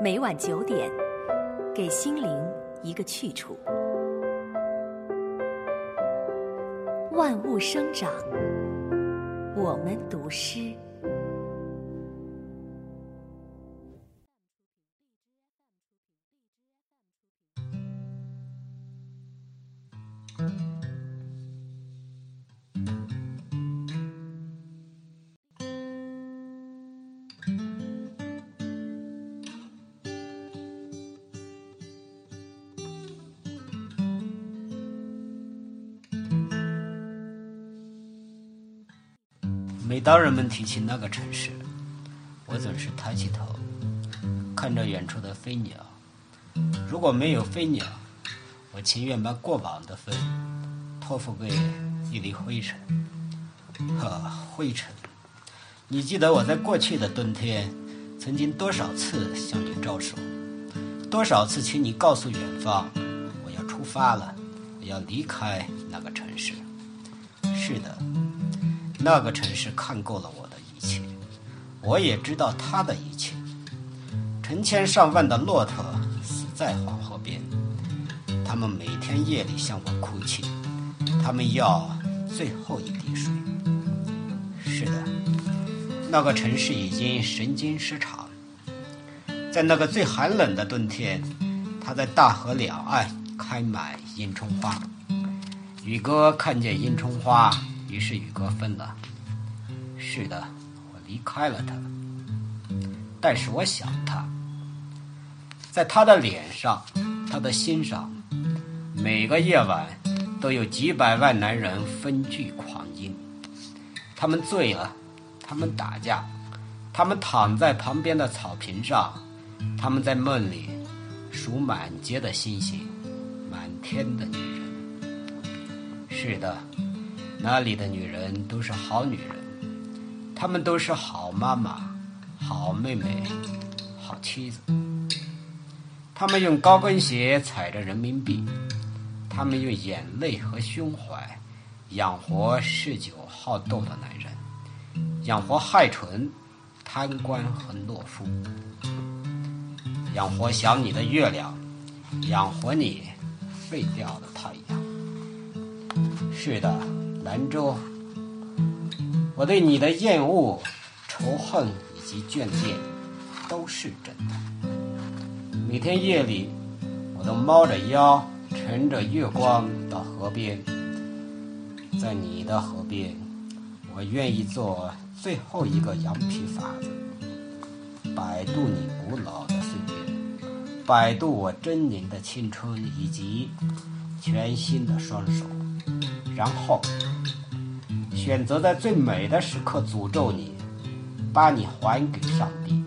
每晚九点，给心灵一个去处。万物生长，我们读诗。每当人们提起那个城市，我总是抬起头，看着远处的飞鸟。如果没有飞鸟，我情愿把过往的风托付给一粒灰尘。呵，灰尘，你记得我在过去的冬天，曾经多少次向你招手，多少次请你告诉远方，我要出发了，我要离开那个城市。是的。那个城市看够了我的一切，我也知道他的一切。成千上万的骆驼死在黄河边，他们每天夜里向我哭泣，他们要最后一滴水。是的，那个城市已经神经失常。在那个最寒冷的冬天，它在大河两岸开满迎春花。宇哥看见迎春花。于是宇哥分了。是的，我离开了他，但是我想他，在他的脸上，他的心上，每个夜晚都有几百万男人分聚狂饮。他们醉了，他们打架，他们躺在旁边的草坪上，他们在梦里数满街的星星，满天的女人。是的。那里的女人都是好女人，她们都是好妈妈、好妹妹、好妻子。她们用高跟鞋踩着人民币，她们用眼泪和胸怀养活嗜酒好斗的男人，养活害蠢、贪官和懦夫，养活想你的月亮，养活你废掉的太阳。是的。兰州，我对你的厌恶、仇恨以及眷恋，都是真的。每天夜里，我都猫着腰，乘着月光到河边，在你的河边，我愿意做最后一个羊皮筏子，摆渡你古老的岁月，摆渡我狰狞的青春以及全新的双手，然后。选择在最美的时刻诅咒你，把你还给上帝。